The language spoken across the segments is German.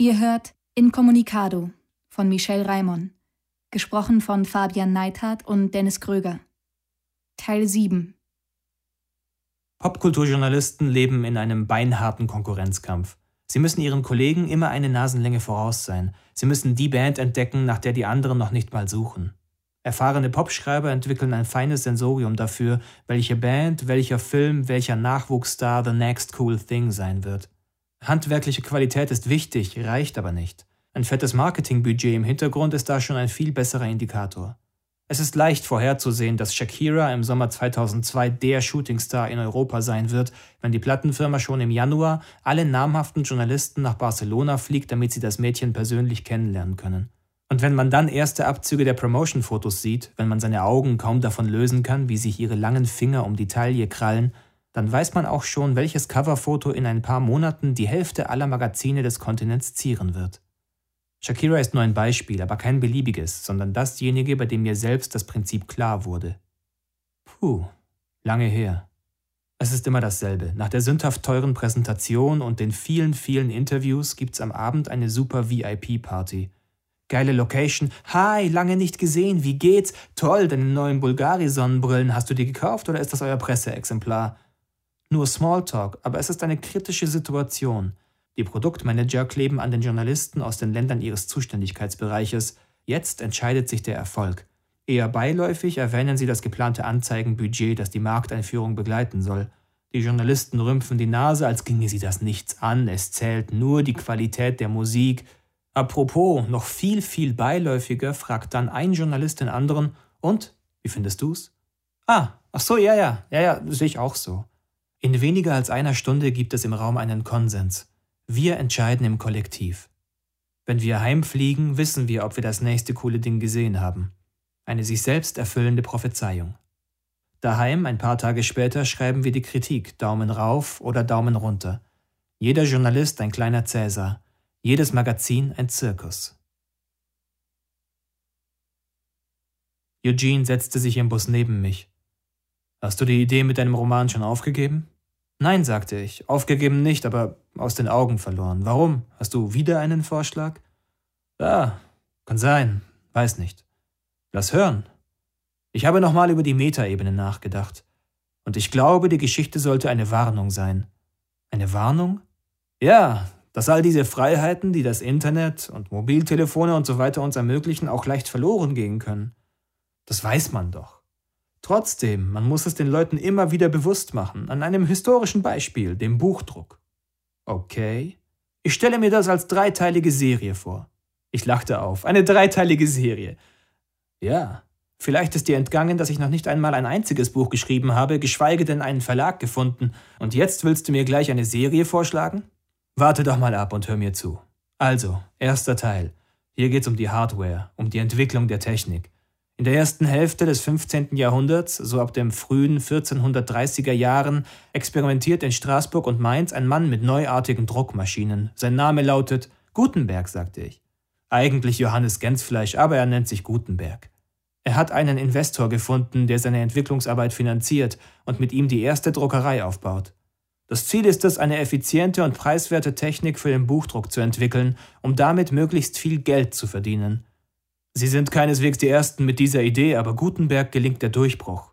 Ihr hört Incommunicado von Michel Raimon, gesprochen von Fabian Neithardt und Dennis Kröger. Teil 7 Popkulturjournalisten leben in einem beinharten Konkurrenzkampf. Sie müssen ihren Kollegen immer eine Nasenlänge voraus sein. Sie müssen die Band entdecken, nach der die anderen noch nicht mal suchen. Erfahrene Popschreiber entwickeln ein feines Sensorium dafür, welche Band, welcher Film, welcher Nachwuchsstar the next cool thing sein wird. Handwerkliche Qualität ist wichtig, reicht aber nicht. Ein fettes Marketingbudget im Hintergrund ist da schon ein viel besserer Indikator. Es ist leicht vorherzusehen, dass Shakira im Sommer 2002 der Shootingstar in Europa sein wird, wenn die Plattenfirma schon im Januar alle namhaften Journalisten nach Barcelona fliegt, damit sie das Mädchen persönlich kennenlernen können. Und wenn man dann erste Abzüge der Promotion-Fotos sieht, wenn man seine Augen kaum davon lösen kann, wie sich ihre langen Finger um die Taille krallen, dann weiß man auch schon, welches Coverfoto in ein paar Monaten die Hälfte aller Magazine des Kontinents zieren wird. Shakira ist nur ein Beispiel, aber kein beliebiges, sondern dasjenige, bei dem mir selbst das Prinzip klar wurde. Puh, lange her. Es ist immer dasselbe. Nach der sündhaft teuren Präsentation und den vielen, vielen Interviews gibt's am Abend eine super VIP-Party. Geile Location. Hi, lange nicht gesehen. Wie geht's? Toll, deine neuen Bulgari-Sonnenbrillen. Hast du die gekauft oder ist das euer Presseexemplar? Nur Smalltalk, aber es ist eine kritische Situation. Die Produktmanager kleben an den Journalisten aus den Ländern ihres Zuständigkeitsbereiches. Jetzt entscheidet sich der Erfolg. Eher beiläufig erwähnen sie das geplante Anzeigenbudget, das die Markteinführung begleiten soll. Die Journalisten rümpfen die Nase, als ginge sie das nichts an. Es zählt nur die Qualität der Musik, Apropos, noch viel, viel beiläufiger fragt dann ein Journalist den anderen, und, wie findest du's? Ah, ach so, ja, ja, ja, ja, sehe ich auch so. In weniger als einer Stunde gibt es im Raum einen Konsens. Wir entscheiden im Kollektiv. Wenn wir heimfliegen, wissen wir, ob wir das nächste coole Ding gesehen haben. Eine sich selbst erfüllende Prophezeiung. Daheim, ein paar Tage später, schreiben wir die Kritik, Daumen rauf oder Daumen runter. Jeder Journalist ein kleiner Cäsar jedes Magazin ein Zirkus. Eugene setzte sich im Bus neben mich. Hast du die Idee mit deinem Roman schon aufgegeben? Nein, sagte ich, aufgegeben nicht, aber aus den Augen verloren. Warum? Hast du wieder einen Vorschlag? Ja, kann sein, weiß nicht. Lass hören. Ich habe nochmal über die Metaebene nachgedacht. Und ich glaube, die Geschichte sollte eine Warnung sein. Eine Warnung? Ja, dass all diese Freiheiten, die das Internet und Mobiltelefone und so weiter uns ermöglichen, auch leicht verloren gehen können. Das weiß man doch. Trotzdem, man muss es den Leuten immer wieder bewusst machen, an einem historischen Beispiel, dem Buchdruck. Okay. Ich stelle mir das als dreiteilige Serie vor. Ich lachte auf. Eine dreiteilige Serie. Ja, vielleicht ist dir entgangen, dass ich noch nicht einmal ein einziges Buch geschrieben habe, geschweige denn einen Verlag gefunden, und jetzt willst du mir gleich eine Serie vorschlagen? Warte doch mal ab und hör mir zu. Also, erster Teil. Hier geht's um die Hardware, um die Entwicklung der Technik. In der ersten Hälfte des 15. Jahrhunderts, so ab dem frühen 1430er Jahren, experimentiert in Straßburg und Mainz ein Mann mit neuartigen Druckmaschinen. Sein Name lautet Gutenberg, sagte ich. Eigentlich Johannes Gänzfleisch, aber er nennt sich Gutenberg. Er hat einen Investor gefunden, der seine Entwicklungsarbeit finanziert und mit ihm die erste Druckerei aufbaut. Das Ziel ist es, eine effiziente und preiswerte Technik für den Buchdruck zu entwickeln, um damit möglichst viel Geld zu verdienen. Sie sind keineswegs die Ersten mit dieser Idee, aber Gutenberg gelingt der Durchbruch.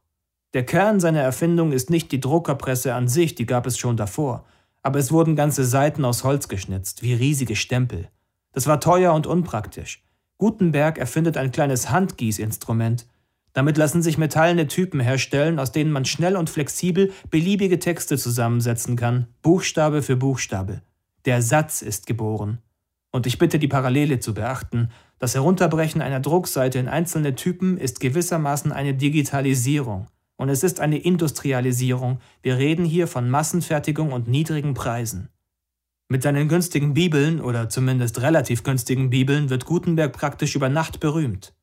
Der Kern seiner Erfindung ist nicht die Druckerpresse an sich, die gab es schon davor, aber es wurden ganze Seiten aus Holz geschnitzt, wie riesige Stempel. Das war teuer und unpraktisch. Gutenberg erfindet ein kleines Handgießinstrument, damit lassen sich metallene Typen herstellen, aus denen man schnell und flexibel beliebige Texte zusammensetzen kann, Buchstabe für Buchstabe. Der Satz ist geboren. Und ich bitte die Parallele zu beachten, das Herunterbrechen einer Druckseite in einzelne Typen ist gewissermaßen eine Digitalisierung. Und es ist eine Industrialisierung. Wir reden hier von Massenfertigung und niedrigen Preisen. Mit seinen günstigen Bibeln, oder zumindest relativ günstigen Bibeln, wird Gutenberg praktisch über Nacht berühmt.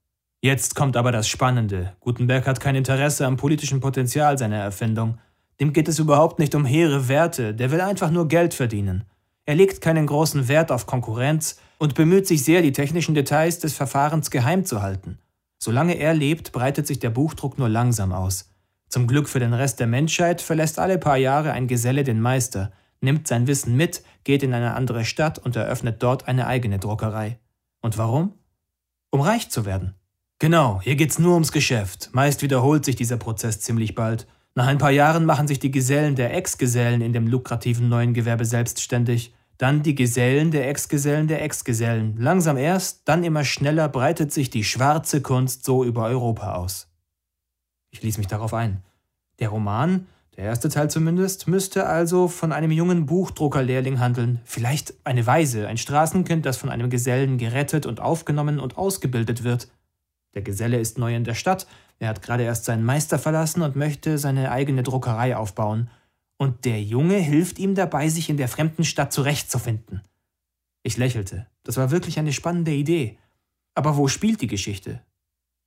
Jetzt kommt aber das Spannende. Gutenberg hat kein Interesse am politischen Potenzial seiner Erfindung. Dem geht es überhaupt nicht um hehre Werte, der will einfach nur Geld verdienen. Er legt keinen großen Wert auf Konkurrenz und bemüht sich sehr, die technischen Details des Verfahrens geheim zu halten. Solange er lebt, breitet sich der Buchdruck nur langsam aus. Zum Glück für den Rest der Menschheit verlässt alle paar Jahre ein Geselle den Meister. nimmt sein Wissen mit, geht in eine andere Stadt und eröffnet dort eine eigene Druckerei. Und warum? Um reich zu werden. Genau, hier geht's nur ums Geschäft. Meist wiederholt sich dieser Prozess ziemlich bald. Nach ein paar Jahren machen sich die Gesellen der Ex-Gesellen in dem lukrativen neuen Gewerbe selbstständig. Dann die Gesellen der Ex-Gesellen der Ex-Gesellen. Langsam erst, dann immer schneller breitet sich die schwarze Kunst so über Europa aus. Ich ließ mich darauf ein. Der Roman, der erste Teil zumindest, müsste also von einem jungen Buchdruckerlehrling handeln. Vielleicht eine Weise, ein Straßenkind, das von einem Gesellen gerettet und aufgenommen und ausgebildet wird. Der Geselle ist neu in der Stadt, er hat gerade erst seinen Meister verlassen und möchte seine eigene Druckerei aufbauen. Und der Junge hilft ihm dabei, sich in der fremden Stadt zurechtzufinden. Ich lächelte. Das war wirklich eine spannende Idee. Aber wo spielt die Geschichte?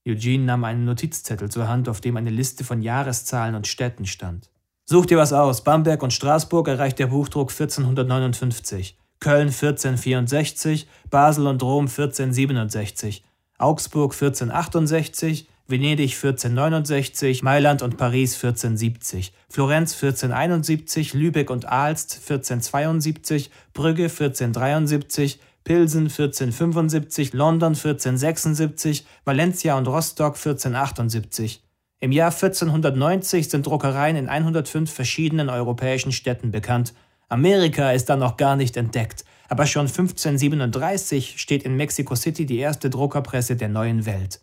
Eugene nahm einen Notizzettel zur Hand, auf dem eine Liste von Jahreszahlen und Städten stand. Such dir was aus. Bamberg und Straßburg erreicht der Buchdruck 1459, Köln 1464, Basel und Rom 1467, Augsburg 1468, Venedig 1469, Mailand und Paris 1470, Florenz 1471, Lübeck und Aalst 1472, Brügge 1473, Pilsen 1475, London 1476, Valencia und Rostock 1478. Im Jahr 1490 sind Druckereien in 105 verschiedenen europäischen Städten bekannt. Amerika ist dann noch gar nicht entdeckt. Aber schon 1537 steht in Mexico City die erste Druckerpresse der neuen Welt.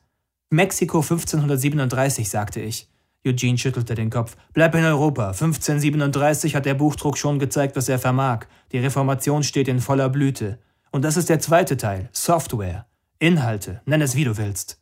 Mexiko 1537, sagte ich. Eugene schüttelte den Kopf. Bleib in Europa. 1537 hat der Buchdruck schon gezeigt, was er vermag. Die Reformation steht in voller Blüte. Und das ist der zweite Teil. Software. Inhalte. Nenn es wie du willst.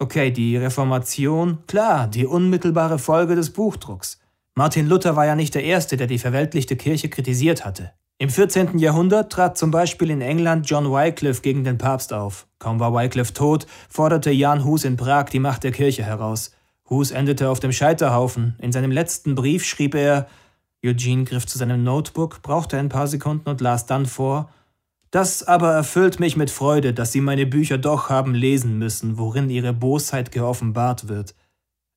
Okay, die Reformation, klar, die unmittelbare Folge des Buchdrucks. Martin Luther war ja nicht der Erste, der die verweltlichte Kirche kritisiert hatte. Im 14. Jahrhundert trat zum Beispiel in England John Wycliffe gegen den Papst auf. Kaum war Wycliffe tot, forderte Jan Hus in Prag die Macht der Kirche heraus. Hus endete auf dem Scheiterhaufen. In seinem letzten Brief schrieb er, Eugene griff zu seinem Notebook, brauchte ein paar Sekunden und las dann vor, das aber erfüllt mich mit Freude, dass Sie meine Bücher doch haben lesen müssen, worin Ihre Bosheit geoffenbart wird.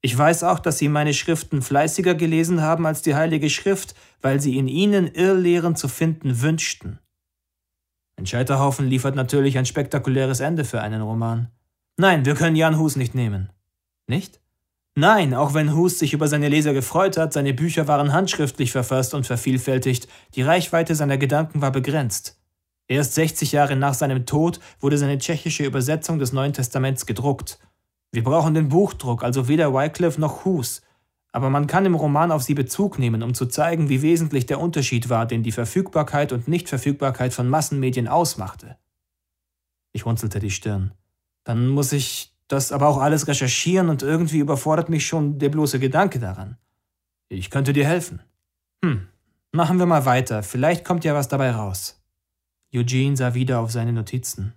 Ich weiß auch, dass Sie meine Schriften fleißiger gelesen haben als die Heilige Schrift, weil Sie in ihnen Irrlehren zu finden wünschten. Ein Scheiterhaufen liefert natürlich ein spektakuläres Ende für einen Roman. Nein, wir können Jan Hus nicht nehmen. Nicht? Nein, auch wenn Hus sich über seine Leser gefreut hat, seine Bücher waren handschriftlich verfasst und vervielfältigt, die Reichweite seiner Gedanken war begrenzt. Erst 60 Jahre nach seinem Tod wurde seine tschechische Übersetzung des Neuen Testaments gedruckt. Wir brauchen den Buchdruck, also weder Wycliffe noch Hus. Aber man kann im Roman auf sie Bezug nehmen, um zu zeigen, wie wesentlich der Unterschied war, den die Verfügbarkeit und Nichtverfügbarkeit von Massenmedien ausmachte. Ich runzelte die Stirn. Dann muss ich das aber auch alles recherchieren und irgendwie überfordert mich schon der bloße Gedanke daran. Ich könnte dir helfen. Hm, machen wir mal weiter, vielleicht kommt ja was dabei raus. Eugene sah wieder auf seine Notizen.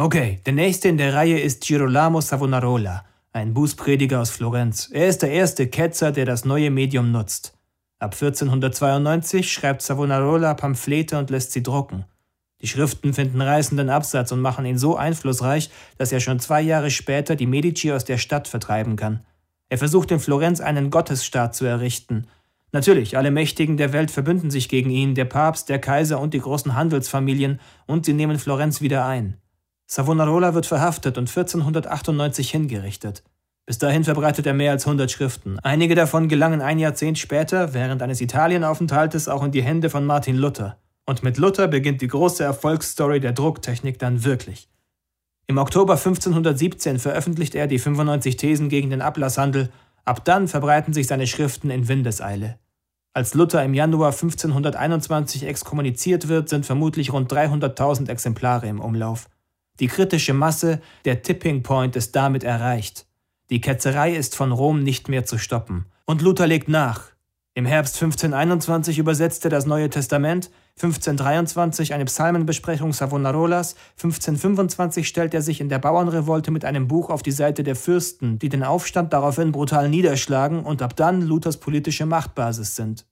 Okay, der nächste in der Reihe ist Girolamo Savonarola, ein Bußprediger aus Florenz. Er ist der erste Ketzer, der das neue Medium nutzt. Ab 1492 schreibt Savonarola Pamphlete und lässt sie drucken. Die Schriften finden reißenden Absatz und machen ihn so einflussreich, dass er schon zwei Jahre später die Medici aus der Stadt vertreiben kann. Er versucht in Florenz einen Gottesstaat zu errichten. Natürlich, alle Mächtigen der Welt verbünden sich gegen ihn, der Papst, der Kaiser und die großen Handelsfamilien, und sie nehmen Florenz wieder ein. Savonarola wird verhaftet und 1498 hingerichtet. Bis dahin verbreitet er mehr als 100 Schriften. Einige davon gelangen ein Jahrzehnt später, während eines Italienaufenthaltes, auch in die Hände von Martin Luther. Und mit Luther beginnt die große Erfolgsstory der Drucktechnik dann wirklich. Im Oktober 1517 veröffentlicht er die 95 Thesen gegen den Ablasshandel. Ab dann verbreiten sich seine Schriften in Windeseile. Als Luther im Januar 1521 exkommuniziert wird, sind vermutlich rund 300.000 Exemplare im Umlauf. Die kritische Masse, der Tipping Point ist damit erreicht. Die Ketzerei ist von Rom nicht mehr zu stoppen. Und Luther legt nach. Im Herbst 1521 übersetzte er das Neue Testament, 1523 eine Psalmenbesprechung Savonarolas, 1525 stellt er sich in der Bauernrevolte mit einem Buch auf die Seite der Fürsten, die den Aufstand daraufhin brutal niederschlagen und ab dann Luthers politische Machtbasis sind.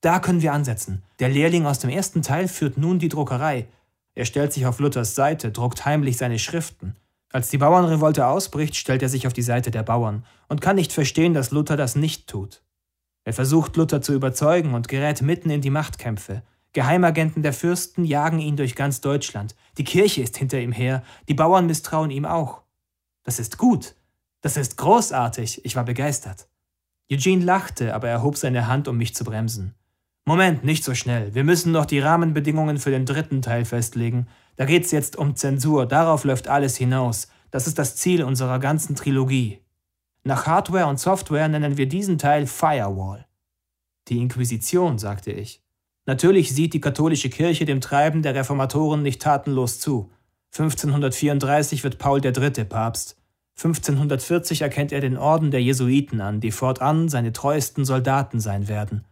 Da können wir ansetzen. Der Lehrling aus dem ersten Teil führt nun die Druckerei. Er stellt sich auf Luthers Seite, druckt heimlich seine Schriften. Als die Bauernrevolte ausbricht, stellt er sich auf die Seite der Bauern und kann nicht verstehen, dass Luther das nicht tut. Er versucht Luther zu überzeugen und gerät mitten in die Machtkämpfe. Geheimagenten der Fürsten jagen ihn durch ganz Deutschland. Die Kirche ist hinter ihm her, die Bauern misstrauen ihm auch. Das ist gut. Das ist großartig. Ich war begeistert. Eugene lachte, aber er hob seine Hand, um mich zu bremsen. Moment, nicht so schnell. Wir müssen noch die Rahmenbedingungen für den dritten Teil festlegen. Da geht's jetzt um Zensur. Darauf läuft alles hinaus. Das ist das Ziel unserer ganzen Trilogie. Nach Hardware und Software nennen wir diesen Teil Firewall. Die Inquisition, sagte ich. Natürlich sieht die katholische Kirche dem Treiben der Reformatoren nicht tatenlos zu. 1534 wird Paul III. Papst. 1540 erkennt er den Orden der Jesuiten an, die fortan seine treuesten Soldaten sein werden.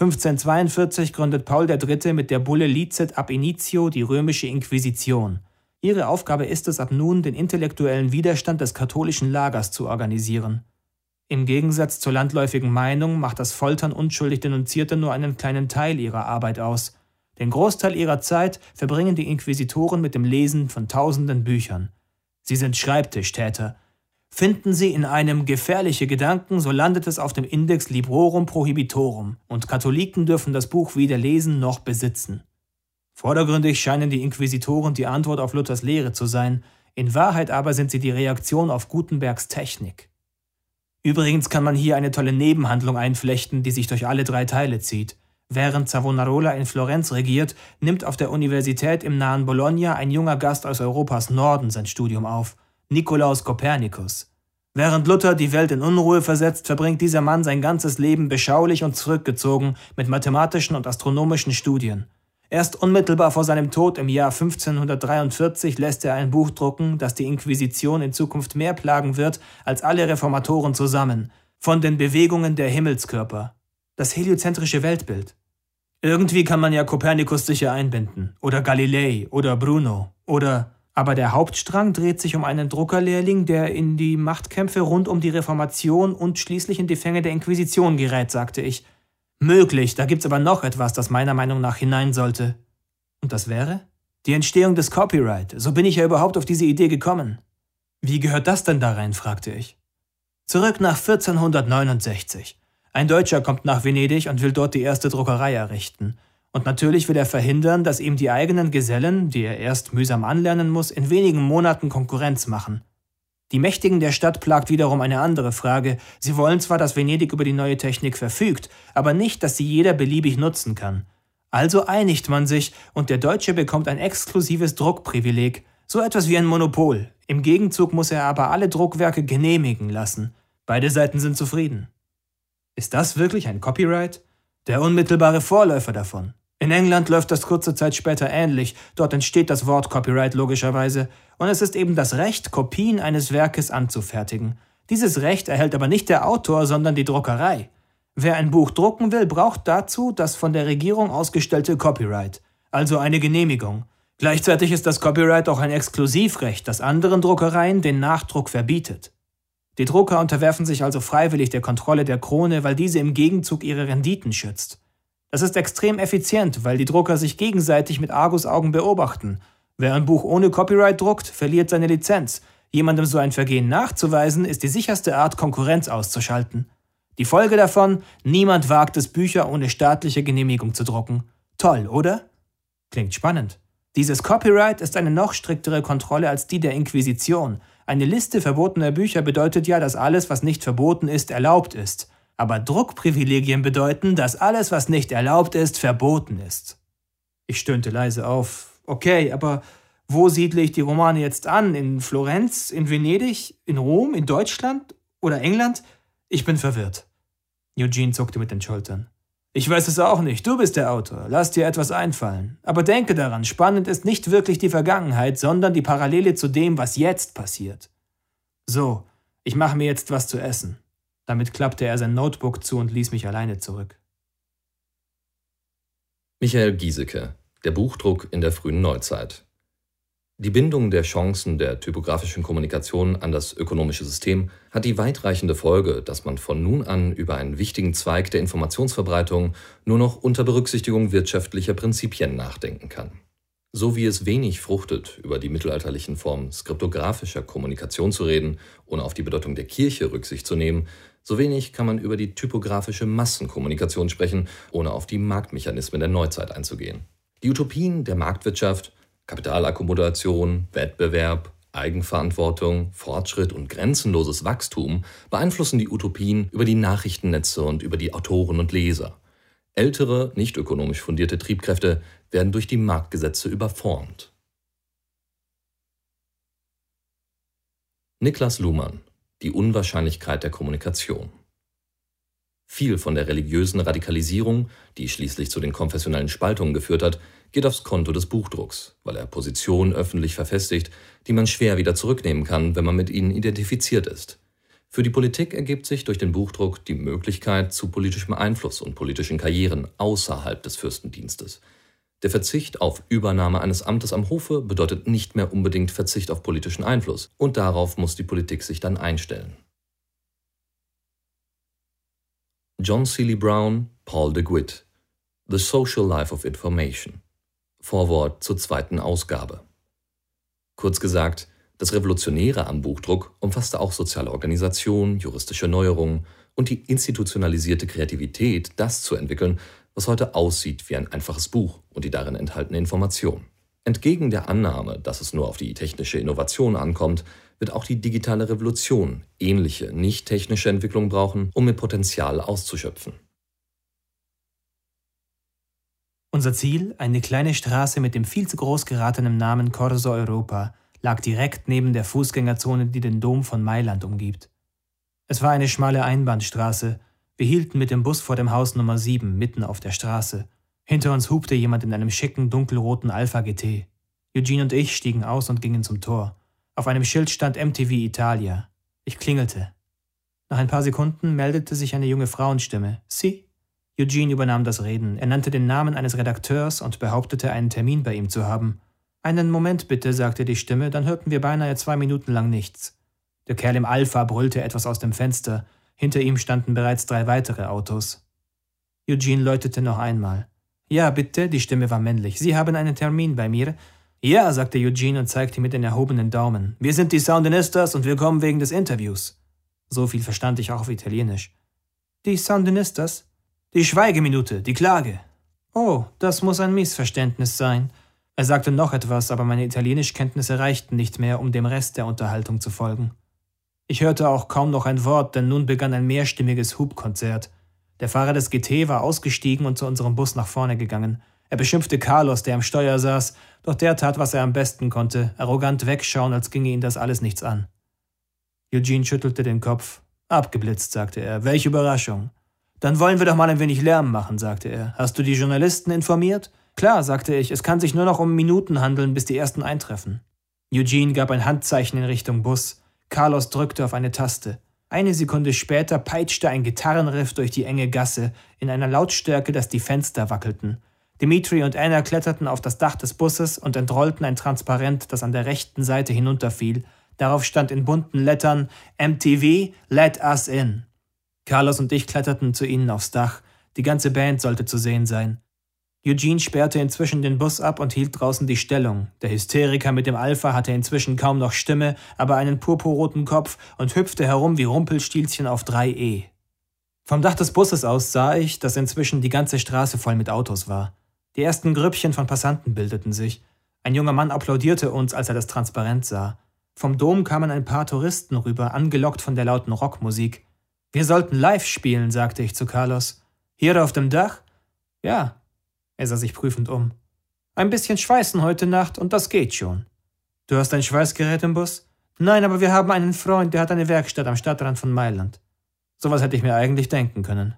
1542 gründet Paul III. mit der Bulle Licet ab initio die römische Inquisition. Ihre Aufgabe ist es ab nun, den intellektuellen Widerstand des katholischen Lagers zu organisieren. Im Gegensatz zur landläufigen Meinung macht das Foltern unschuldig Denunzierter nur einen kleinen Teil ihrer Arbeit aus. Den Großteil ihrer Zeit verbringen die Inquisitoren mit dem Lesen von tausenden Büchern. Sie sind Schreibtischtäter. Finden Sie in einem gefährliche Gedanken, so landet es auf dem Index Librorum Prohibitorum, und Katholiken dürfen das Buch weder lesen noch besitzen. Vordergründig scheinen die Inquisitoren die Antwort auf Luthers Lehre zu sein, in Wahrheit aber sind sie die Reaktion auf Gutenbergs Technik. Übrigens kann man hier eine tolle Nebenhandlung einflechten, die sich durch alle drei Teile zieht. Während Savonarola in Florenz regiert, nimmt auf der Universität im nahen Bologna ein junger Gast aus Europas Norden sein Studium auf, Nikolaus Kopernikus. Während Luther die Welt in Unruhe versetzt, verbringt dieser Mann sein ganzes Leben beschaulich und zurückgezogen mit mathematischen und astronomischen Studien. Erst unmittelbar vor seinem Tod im Jahr 1543 lässt er ein Buch drucken, das die Inquisition in Zukunft mehr plagen wird als alle Reformatoren zusammen, von den Bewegungen der Himmelskörper. Das heliozentrische Weltbild. Irgendwie kann man ja Kopernikus sicher einbinden, oder Galilei, oder Bruno, oder aber der Hauptstrang dreht sich um einen Druckerlehrling, der in die Machtkämpfe rund um die Reformation und schließlich in die Fänge der Inquisition gerät, sagte ich. Möglich, da gibt's aber noch etwas, das meiner Meinung nach hinein sollte. Und das wäre? Die Entstehung des Copyright. So bin ich ja überhaupt auf diese Idee gekommen. Wie gehört das denn da rein? fragte ich. Zurück nach 1469. Ein Deutscher kommt nach Venedig und will dort die erste Druckerei errichten. Und natürlich will er verhindern, dass ihm die eigenen Gesellen, die er erst mühsam anlernen muss, in wenigen Monaten Konkurrenz machen. Die Mächtigen der Stadt plagt wiederum eine andere Frage. Sie wollen zwar, dass Venedig über die neue Technik verfügt, aber nicht, dass sie jeder beliebig nutzen kann. Also einigt man sich und der Deutsche bekommt ein exklusives Druckprivileg, so etwas wie ein Monopol. Im Gegenzug muss er aber alle Druckwerke genehmigen lassen. Beide Seiten sind zufrieden. Ist das wirklich ein Copyright? Der unmittelbare Vorläufer davon. In England läuft das kurze Zeit später ähnlich, dort entsteht das Wort Copyright logischerweise, und es ist eben das Recht, Kopien eines Werkes anzufertigen. Dieses Recht erhält aber nicht der Autor, sondern die Druckerei. Wer ein Buch drucken will, braucht dazu das von der Regierung ausgestellte Copyright, also eine Genehmigung. Gleichzeitig ist das Copyright auch ein Exklusivrecht, das anderen Druckereien den Nachdruck verbietet. Die Drucker unterwerfen sich also freiwillig der Kontrolle der Krone, weil diese im Gegenzug ihre Renditen schützt. Das ist extrem effizient, weil die Drucker sich gegenseitig mit Argusaugen beobachten. Wer ein Buch ohne Copyright druckt, verliert seine Lizenz. Jemandem so ein Vergehen nachzuweisen, ist die sicherste Art, Konkurrenz auszuschalten. Die Folge davon, niemand wagt es, Bücher ohne staatliche Genehmigung zu drucken. Toll, oder? Klingt spannend. Dieses Copyright ist eine noch striktere Kontrolle als die der Inquisition. Eine Liste verbotener Bücher bedeutet ja, dass alles, was nicht verboten ist, erlaubt ist. Aber Druckprivilegien bedeuten, dass alles, was nicht erlaubt ist, verboten ist. Ich stöhnte leise auf. Okay, aber wo siedle ich die Romane jetzt an? In Florenz, in Venedig, in Rom, in Deutschland oder England? Ich bin verwirrt. Eugene zuckte mit den Schultern. Ich weiß es auch nicht, du bist der Autor, lass dir etwas einfallen. Aber denke daran, spannend ist nicht wirklich die Vergangenheit, sondern die Parallele zu dem, was jetzt passiert. So, ich mache mir jetzt was zu essen. Damit klappte er sein Notebook zu und ließ mich alleine zurück. Michael Giesecke, Der Buchdruck in der frühen Neuzeit. Die Bindung der Chancen der typografischen Kommunikation an das ökonomische System hat die weitreichende Folge, dass man von nun an über einen wichtigen Zweig der Informationsverbreitung nur noch unter Berücksichtigung wirtschaftlicher Prinzipien nachdenken kann. So wie es wenig fruchtet, über die mittelalterlichen Formen skriptografischer Kommunikation zu reden, ohne auf die Bedeutung der Kirche Rücksicht zu nehmen, so wenig kann man über die typografische Massenkommunikation sprechen, ohne auf die Marktmechanismen der Neuzeit einzugehen. Die Utopien der Marktwirtschaft, Kapitalakkumulation, Wettbewerb, Eigenverantwortung, Fortschritt und grenzenloses Wachstum beeinflussen die Utopien über die Nachrichtennetze und über die Autoren und Leser. Ältere, nicht ökonomisch fundierte Triebkräfte werden durch die Marktgesetze überformt. Niklas Luhmann die Unwahrscheinlichkeit der Kommunikation. Viel von der religiösen Radikalisierung, die schließlich zu den konfessionellen Spaltungen geführt hat, geht aufs Konto des Buchdrucks, weil er Positionen öffentlich verfestigt, die man schwer wieder zurücknehmen kann, wenn man mit ihnen identifiziert ist. Für die Politik ergibt sich durch den Buchdruck die Möglichkeit zu politischem Einfluss und politischen Karrieren außerhalb des Fürstendienstes – der Verzicht auf Übernahme eines Amtes am Hofe bedeutet nicht mehr unbedingt Verzicht auf politischen Einfluss, und darauf muss die Politik sich dann einstellen. John Seeley Brown, Paul de Guitt The Social Life of Information. Vorwort zur zweiten Ausgabe. Kurz gesagt, das Revolutionäre am Buchdruck umfasste auch soziale Organisation, juristische Neuerungen und die institutionalisierte Kreativität, das zu entwickeln, was heute aussieht wie ein einfaches Buch und die darin enthaltene Information. Entgegen der Annahme, dass es nur auf die technische Innovation ankommt, wird auch die digitale Revolution ähnliche, nicht technische Entwicklung brauchen, um ihr Potenzial auszuschöpfen. Unser Ziel, eine kleine Straße mit dem viel zu groß geratenen Namen Corso Europa, lag direkt neben der Fußgängerzone, die den Dom von Mailand umgibt. Es war eine schmale Einbahnstraße, wir hielten mit dem Bus vor dem Haus Nummer 7 mitten auf der Straße. Hinter uns hupte jemand in einem schicken, dunkelroten Alpha GT. Eugene und ich stiegen aus und gingen zum Tor. Auf einem Schild stand MTV Italia. Ich klingelte. Nach ein paar Sekunden meldete sich eine junge Frauenstimme. Sie? Eugene übernahm das Reden. Er nannte den Namen eines Redakteurs und behauptete, einen Termin bei ihm zu haben. Einen Moment bitte, sagte die Stimme, dann hörten wir beinahe zwei Minuten lang nichts. Der Kerl im Alpha brüllte etwas aus dem Fenster. Hinter ihm standen bereits drei weitere Autos. Eugene läutete noch einmal. Ja, bitte, die Stimme war männlich. Sie haben einen Termin bei mir. Ja, sagte Eugene und zeigte mit den erhobenen Daumen. Wir sind die Soundinistas und wir kommen wegen des Interviews. So viel verstand ich auch auf Italienisch. Die Soundinistas? Die Schweigeminute, die Klage. Oh, das muss ein Missverständnis sein. Er sagte noch etwas, aber meine Italienischkenntnisse reichten nicht mehr, um dem Rest der Unterhaltung zu folgen. Ich hörte auch kaum noch ein Wort, denn nun begann ein mehrstimmiges Hubkonzert. Der Fahrer des GT war ausgestiegen und zu unserem Bus nach vorne gegangen. Er beschimpfte Carlos, der am Steuer saß, doch der tat, was er am besten konnte, arrogant wegschauen, als ginge ihn das alles nichts an. Eugene schüttelte den Kopf. Abgeblitzt, sagte er. Welche Überraschung. Dann wollen wir doch mal ein wenig Lärm machen, sagte er. Hast du die Journalisten informiert? Klar, sagte ich, es kann sich nur noch um Minuten handeln, bis die ersten eintreffen. Eugene gab ein Handzeichen in Richtung Bus. Carlos drückte auf eine Taste. Eine Sekunde später peitschte ein Gitarrenriff durch die enge Gasse in einer Lautstärke, dass die Fenster wackelten. Dimitri und Anna kletterten auf das Dach des Busses und entrollten ein Transparent, das an der rechten Seite hinunterfiel. Darauf stand in bunten Lettern MTV, let us in. Carlos und ich kletterten zu ihnen aufs Dach. Die ganze Band sollte zu sehen sein. Eugene sperrte inzwischen den Bus ab und hielt draußen die Stellung. Der Hysteriker mit dem Alpha hatte inzwischen kaum noch Stimme, aber einen purpurroten Kopf und hüpfte herum wie Rumpelstilzchen auf 3E. Vom Dach des Busses aus sah ich, dass inzwischen die ganze Straße voll mit Autos war. Die ersten Grüppchen von Passanten bildeten sich. Ein junger Mann applaudierte uns, als er das Transparent sah. Vom Dom kamen ein paar Touristen rüber, angelockt von der lauten Rockmusik. Wir sollten live spielen, sagte ich zu Carlos. Hier auf dem Dach? Ja, er sah sich prüfend um. Ein bisschen schweißen heute Nacht und das geht schon. Du hast ein Schweißgerät im Bus? Nein, aber wir haben einen Freund, der hat eine Werkstatt am Stadtrand von Mailand. Sowas hätte ich mir eigentlich denken können.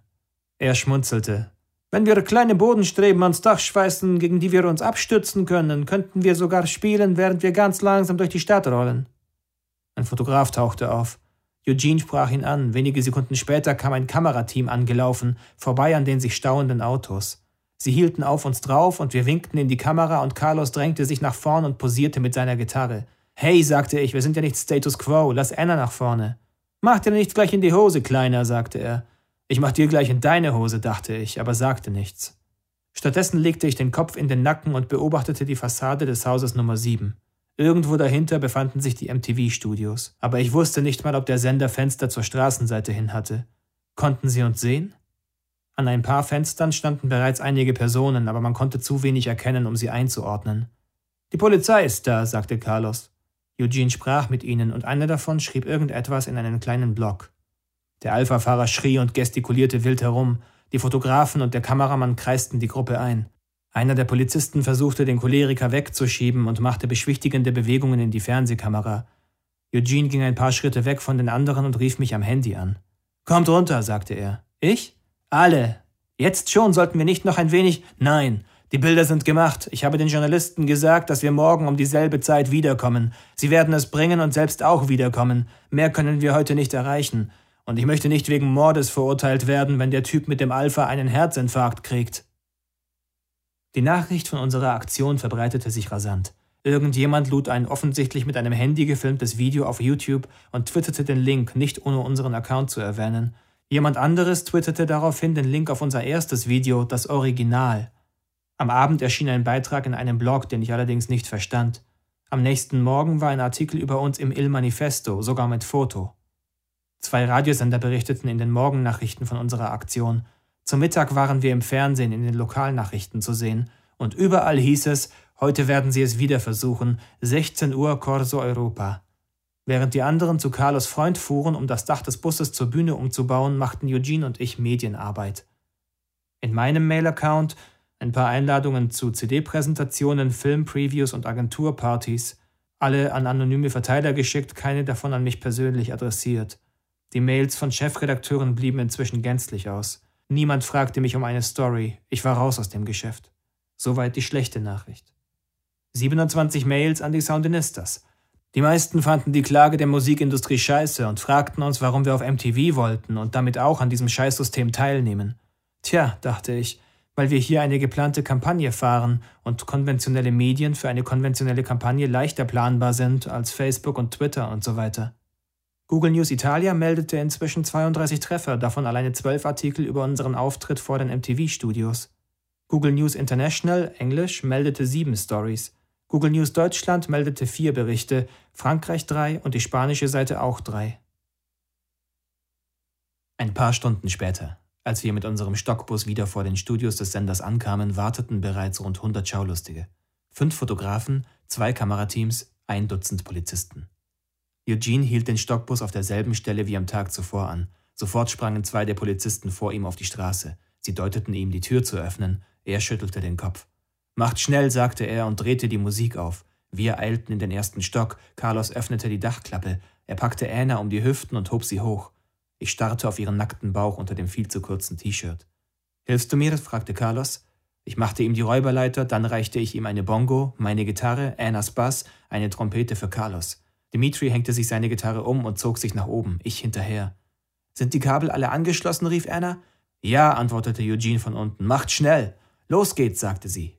Er schmunzelte. Wenn wir kleine Bodenstreben ans Dach schweißen, gegen die wir uns abstützen können, könnten wir sogar spielen, während wir ganz langsam durch die Stadt rollen. Ein Fotograf tauchte auf. Eugene sprach ihn an. Wenige Sekunden später kam ein Kamerateam angelaufen, vorbei an den sich stauenden Autos. Sie hielten auf uns drauf und wir winkten in die Kamera und Carlos drängte sich nach vorn und posierte mit seiner Gitarre. Hey, sagte ich, wir sind ja nicht Status Quo, lass Anna nach vorne. Mach dir nichts gleich in die Hose, Kleiner, sagte er. Ich mach dir gleich in deine Hose, dachte ich, aber sagte nichts. Stattdessen legte ich den Kopf in den Nacken und beobachtete die Fassade des Hauses Nummer 7. Irgendwo dahinter befanden sich die MTV-Studios, aber ich wusste nicht mal, ob der Sender Fenster zur Straßenseite hin hatte. Konnten sie uns sehen? An ein paar Fenstern standen bereits einige Personen, aber man konnte zu wenig erkennen, um sie einzuordnen. Die Polizei ist da, sagte Carlos. Eugene sprach mit ihnen und einer davon schrieb irgendetwas in einen kleinen Block. Der Alpha-Fahrer schrie und gestikulierte wild herum. Die Fotografen und der Kameramann kreisten die Gruppe ein. Einer der Polizisten versuchte, den Choleriker wegzuschieben und machte beschwichtigende Bewegungen in die Fernsehkamera. Eugene ging ein paar Schritte weg von den anderen und rief mich am Handy an. Kommt runter, sagte er. Ich? Alle. Jetzt schon sollten wir nicht noch ein wenig. Nein, die Bilder sind gemacht. Ich habe den Journalisten gesagt, dass wir morgen um dieselbe Zeit wiederkommen. Sie werden es bringen und selbst auch wiederkommen. Mehr können wir heute nicht erreichen. Und ich möchte nicht wegen Mordes verurteilt werden, wenn der Typ mit dem Alpha einen Herzinfarkt kriegt. Die Nachricht von unserer Aktion verbreitete sich rasant. Irgendjemand lud ein offensichtlich mit einem Handy gefilmtes Video auf YouTube und twitterte den Link, nicht ohne unseren Account zu erwähnen. Jemand anderes twitterte daraufhin den Link auf unser erstes Video, das Original. Am Abend erschien ein Beitrag in einem Blog, den ich allerdings nicht verstand. Am nächsten Morgen war ein Artikel über uns im Il Manifesto, sogar mit Foto. Zwei Radiosender berichteten in den Morgennachrichten von unserer Aktion. Zum Mittag waren wir im Fernsehen in den Lokalnachrichten zu sehen, und überall hieß es, heute werden sie es wieder versuchen, 16 Uhr Corso Europa. Während die anderen zu Carlos Freund fuhren, um das Dach des Busses zur Bühne umzubauen, machten Eugene und ich Medienarbeit. In meinem Mail-Account ein paar Einladungen zu CD-Präsentationen, Film-Previews und Agenturpartys, alle an anonyme Verteiler geschickt, keine davon an mich persönlich adressiert. Die Mails von Chefredakteuren blieben inzwischen gänzlich aus. Niemand fragte mich um eine Story. Ich war raus aus dem Geschäft. Soweit die schlechte Nachricht. 27 Mails an die Soundinistas. Die meisten fanden die Klage der Musikindustrie scheiße und fragten uns, warum wir auf MTV wollten und damit auch an diesem Scheißsystem teilnehmen. Tja, dachte ich, weil wir hier eine geplante Kampagne fahren und konventionelle Medien für eine konventionelle Kampagne leichter planbar sind als Facebook und Twitter und so weiter. Google News Italia meldete inzwischen 32 Treffer, davon alleine 12 Artikel über unseren Auftritt vor den MTV-Studios. Google News International, Englisch, meldete sieben Stories. Google News Deutschland meldete vier Berichte, Frankreich drei und die spanische Seite auch drei. Ein paar Stunden später, als wir mit unserem Stockbus wieder vor den Studios des Senders ankamen, warteten bereits rund 100 Schaulustige. Fünf Fotografen, zwei Kamerateams, ein Dutzend Polizisten. Eugene hielt den Stockbus auf derselben Stelle wie am Tag zuvor an. Sofort sprangen zwei der Polizisten vor ihm auf die Straße. Sie deuteten ihm, die Tür zu öffnen. Er schüttelte den Kopf. Macht schnell, sagte er und drehte die Musik auf. Wir eilten in den ersten Stock. Carlos öffnete die Dachklappe. Er packte Anna um die Hüften und hob sie hoch. Ich starrte auf ihren nackten Bauch unter dem viel zu kurzen T-Shirt. Hilfst du mir? fragte Carlos. Ich machte ihm die Räuberleiter, dann reichte ich ihm eine Bongo, meine Gitarre, Annas Bass, eine Trompete für Carlos. Dimitri hängte sich seine Gitarre um und zog sich nach oben, ich hinterher. Sind die Kabel alle angeschlossen? rief Anna. Ja, antwortete Eugene von unten. Macht schnell. Los geht's, sagte sie.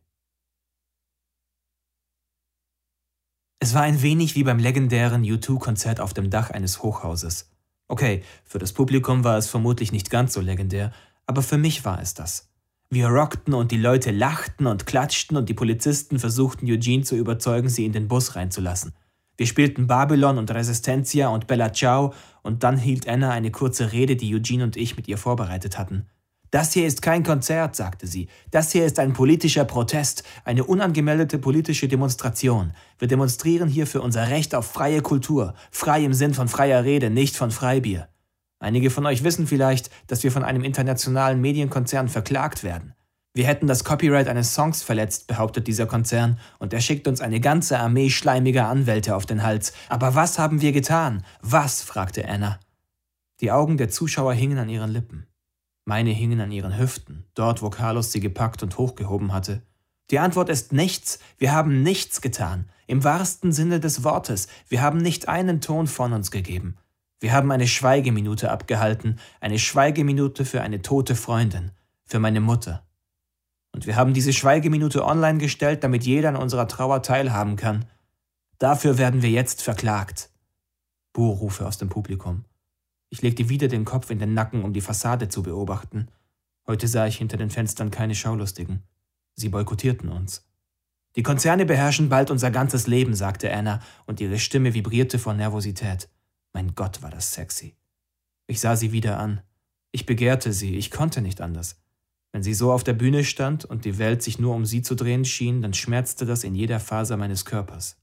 Es war ein wenig wie beim legendären U2-Konzert auf dem Dach eines Hochhauses. Okay, für das Publikum war es vermutlich nicht ganz so legendär, aber für mich war es das. Wir rockten und die Leute lachten und klatschten und die Polizisten versuchten Eugene zu überzeugen, sie in den Bus reinzulassen. Wir spielten Babylon und Resistencia und Bella Ciao und dann hielt Anna eine kurze Rede, die Eugene und ich mit ihr vorbereitet hatten. Das hier ist kein Konzert, sagte sie. Das hier ist ein politischer Protest, eine unangemeldete politische Demonstration. Wir demonstrieren hier für unser Recht auf freie Kultur, frei im Sinn von freier Rede, nicht von Freibier. Einige von euch wissen vielleicht, dass wir von einem internationalen Medienkonzern verklagt werden. Wir hätten das Copyright eines Songs verletzt, behauptet dieser Konzern, und er schickt uns eine ganze Armee schleimiger Anwälte auf den Hals. Aber was haben wir getan? Was? fragte Anna. Die Augen der Zuschauer hingen an ihren Lippen. Meine hingen an ihren Hüften, dort, wo Carlos sie gepackt und hochgehoben hatte. Die Antwort ist nichts. Wir haben nichts getan. Im wahrsten Sinne des Wortes. Wir haben nicht einen Ton von uns gegeben. Wir haben eine Schweigeminute abgehalten, eine Schweigeminute für eine tote Freundin, für meine Mutter. Und wir haben diese Schweigeminute online gestellt, damit jeder an unserer Trauer teilhaben kann. Dafür werden wir jetzt verklagt. Buhrufe aus dem Publikum. Ich legte wieder den Kopf in den Nacken, um die Fassade zu beobachten. Heute sah ich hinter den Fenstern keine Schaulustigen. Sie boykottierten uns. Die Konzerne beherrschen bald unser ganzes Leben, sagte Anna, und ihre Stimme vibrierte vor Nervosität. Mein Gott, war das sexy. Ich sah sie wieder an. Ich begehrte sie, ich konnte nicht anders. Wenn sie so auf der Bühne stand und die Welt sich nur um sie zu drehen schien, dann schmerzte das in jeder Faser meines Körpers.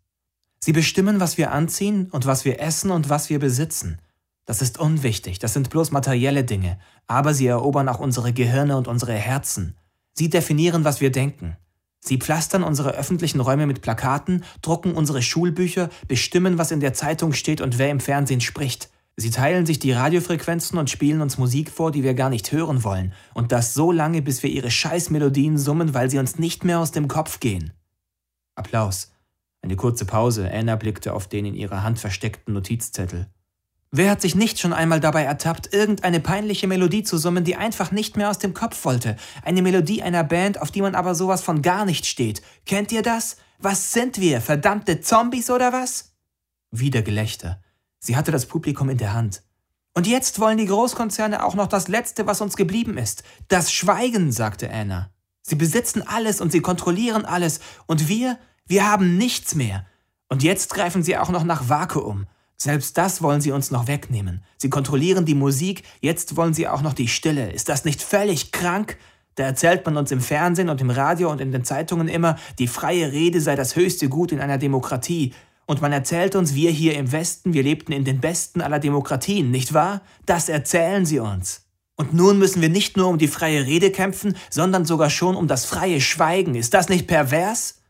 Sie bestimmen, was wir anziehen und was wir essen und was wir besitzen. Das ist unwichtig, das sind bloß materielle Dinge, aber sie erobern auch unsere Gehirne und unsere Herzen. Sie definieren, was wir denken. Sie pflastern unsere öffentlichen Räume mit Plakaten, drucken unsere Schulbücher, bestimmen, was in der Zeitung steht und wer im Fernsehen spricht. Sie teilen sich die Radiofrequenzen und spielen uns Musik vor, die wir gar nicht hören wollen. Und das so lange, bis wir ihre Scheißmelodien summen, weil sie uns nicht mehr aus dem Kopf gehen. Applaus. Eine kurze Pause. Anna blickte auf den in ihrer Hand versteckten Notizzettel. Wer hat sich nicht schon einmal dabei ertappt, irgendeine peinliche Melodie zu summen, die einfach nicht mehr aus dem Kopf wollte? Eine Melodie einer Band, auf die man aber sowas von gar nicht steht. Kennt ihr das? Was sind wir? Verdammte Zombies oder was? Wieder Gelächter. Sie hatte das Publikum in der Hand. Und jetzt wollen die Großkonzerne auch noch das Letzte, was uns geblieben ist. Das Schweigen, sagte Anna. Sie besitzen alles und sie kontrollieren alles. Und wir, wir haben nichts mehr. Und jetzt greifen sie auch noch nach Vakuum. Selbst das wollen sie uns noch wegnehmen. Sie kontrollieren die Musik, jetzt wollen sie auch noch die Stille. Ist das nicht völlig krank? Da erzählt man uns im Fernsehen und im Radio und in den Zeitungen immer, die freie Rede sei das höchste Gut in einer Demokratie. Und man erzählt uns, wir hier im Westen, wir lebten in den besten aller Demokratien, nicht wahr? Das erzählen sie uns. Und nun müssen wir nicht nur um die freie Rede kämpfen, sondern sogar schon um das freie Schweigen. Ist das nicht pervers?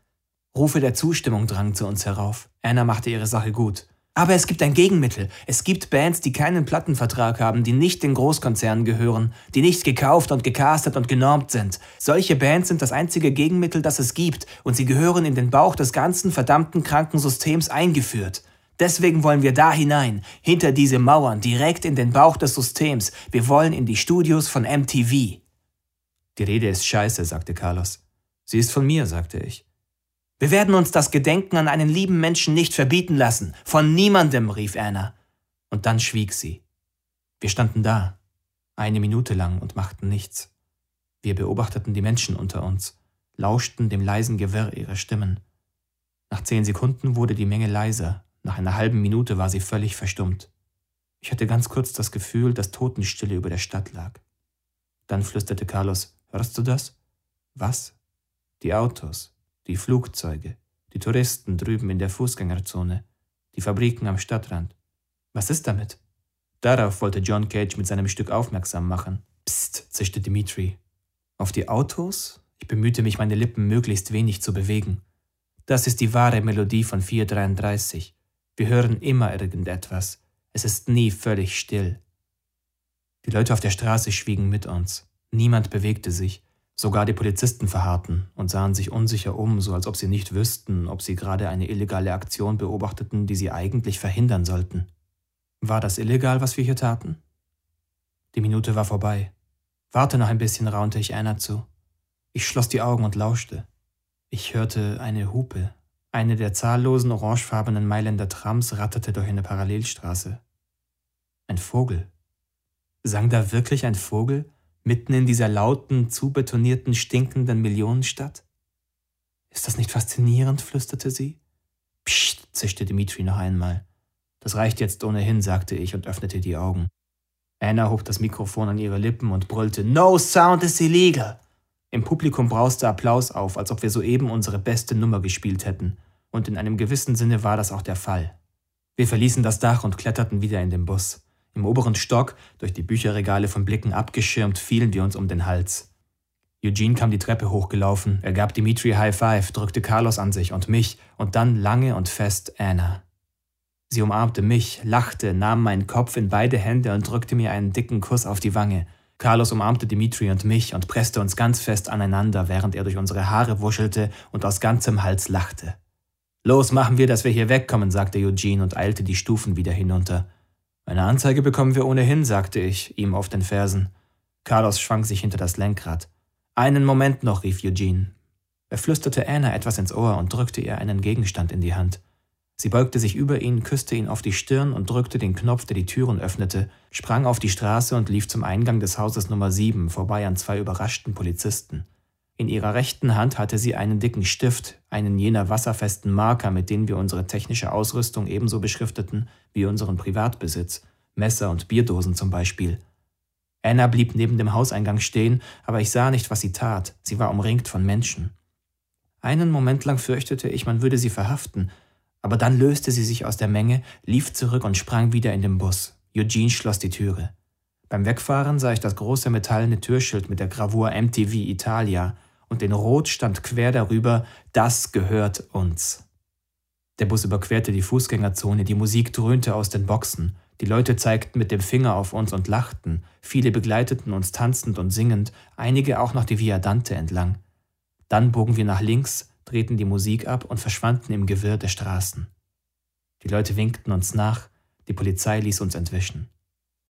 Rufe der Zustimmung drangen zu uns herauf. Anna machte ihre Sache gut. Aber es gibt ein Gegenmittel. Es gibt Bands, die keinen Plattenvertrag haben, die nicht den Großkonzernen gehören, die nicht gekauft und gecastet und genormt sind. Solche Bands sind das einzige Gegenmittel, das es gibt, und sie gehören in den Bauch des ganzen verdammten kranken Systems eingeführt. Deswegen wollen wir da hinein, hinter diese Mauern, direkt in den Bauch des Systems. Wir wollen in die Studios von MTV. Die Rede ist scheiße, sagte Carlos. Sie ist von mir, sagte ich. Wir werden uns das Gedenken an einen lieben Menschen nicht verbieten lassen. Von niemandem, rief Anna. Und dann schwieg sie. Wir standen da, eine Minute lang und machten nichts. Wir beobachteten die Menschen unter uns, lauschten dem leisen Gewirr ihrer Stimmen. Nach zehn Sekunden wurde die Menge leiser, nach einer halben Minute war sie völlig verstummt. Ich hatte ganz kurz das Gefühl, dass Totenstille über der Stadt lag. Dann flüsterte Carlos, hörst du das? Was? Die Autos, die Flugzeuge, die Touristen drüben in der Fußgängerzone, die Fabriken am Stadtrand. Was ist damit? Darauf wollte John Cage mit seinem Stück aufmerksam machen. Psst, zischte Dimitri. Auf die Autos? Ich bemühte mich, meine Lippen möglichst wenig zu bewegen. Das ist die wahre Melodie von 433. Wir hören immer irgendetwas. Es ist nie völlig still. Die Leute auf der Straße schwiegen mit uns. Niemand bewegte sich. Sogar die Polizisten verharrten und sahen sich unsicher um, so als ob sie nicht wüssten, ob sie gerade eine illegale Aktion beobachteten, die sie eigentlich verhindern sollten. War das illegal, was wir hier taten? Die Minute war vorbei. Warte noch ein bisschen, raunte ich Anna zu. Ich schloss die Augen und lauschte. Ich hörte eine Hupe. Eine der zahllosen orangefarbenen Mailänder Trams ratterte durch eine Parallelstraße. Ein Vogel. Sang da wirklich ein Vogel? Mitten in dieser lauten, zubetonierten, stinkenden Millionenstadt? Ist das nicht faszinierend? flüsterte sie. Psst, zischte Dimitri noch einmal. Das reicht jetzt ohnehin, sagte ich und öffnete die Augen. Anna hob das Mikrofon an ihre Lippen und brüllte No sound is illegal. Im Publikum brauste Applaus auf, als ob wir soeben unsere beste Nummer gespielt hätten, und in einem gewissen Sinne war das auch der Fall. Wir verließen das Dach und kletterten wieder in den Bus. Im oberen Stock, durch die Bücherregale von Blicken abgeschirmt, fielen wir uns um den Hals. Eugene kam die Treppe hochgelaufen, er gab Dimitri High Five, drückte Carlos an sich und mich und dann lange und fest Anna. Sie umarmte mich, lachte, nahm meinen Kopf in beide Hände und drückte mir einen dicken Kuss auf die Wange. Carlos umarmte Dimitri und mich und presste uns ganz fest aneinander, während er durch unsere Haare wuschelte und aus ganzem Hals lachte. Los, machen wir, dass wir hier wegkommen, sagte Eugene und eilte die Stufen wieder hinunter. Eine Anzeige bekommen wir ohnehin, sagte ich, ihm auf den Fersen. Carlos schwang sich hinter das Lenkrad. Einen Moment noch, rief Eugene. Er flüsterte Anna etwas ins Ohr und drückte ihr einen Gegenstand in die Hand. Sie beugte sich über ihn, küsste ihn auf die Stirn und drückte den Knopf, der die Türen öffnete, sprang auf die Straße und lief zum Eingang des Hauses Nummer 7 vorbei an zwei überraschten Polizisten. In ihrer rechten Hand hatte sie einen dicken Stift, einen jener wasserfesten Marker, mit denen wir unsere technische Ausrüstung ebenso beschrifteten wie unseren Privatbesitz, Messer und Bierdosen zum Beispiel. Anna blieb neben dem Hauseingang stehen, aber ich sah nicht, was sie tat. Sie war umringt von Menschen. Einen Moment lang fürchtete ich, man würde sie verhaften, aber dann löste sie sich aus der Menge, lief zurück und sprang wieder in den Bus. Eugene schloss die Türe. Beim Wegfahren sah ich das große metallene Türschild mit der Gravur MTV Italia und in Rot stand quer darüber Das gehört uns. Der Bus überquerte die Fußgängerzone, die Musik dröhnte aus den Boxen, die Leute zeigten mit dem Finger auf uns und lachten, viele begleiteten uns tanzend und singend, einige auch noch die Via Dante entlang. Dann bogen wir nach links, drehten die Musik ab und verschwanden im Gewirr der Straßen. Die Leute winkten uns nach, die Polizei ließ uns entwischen.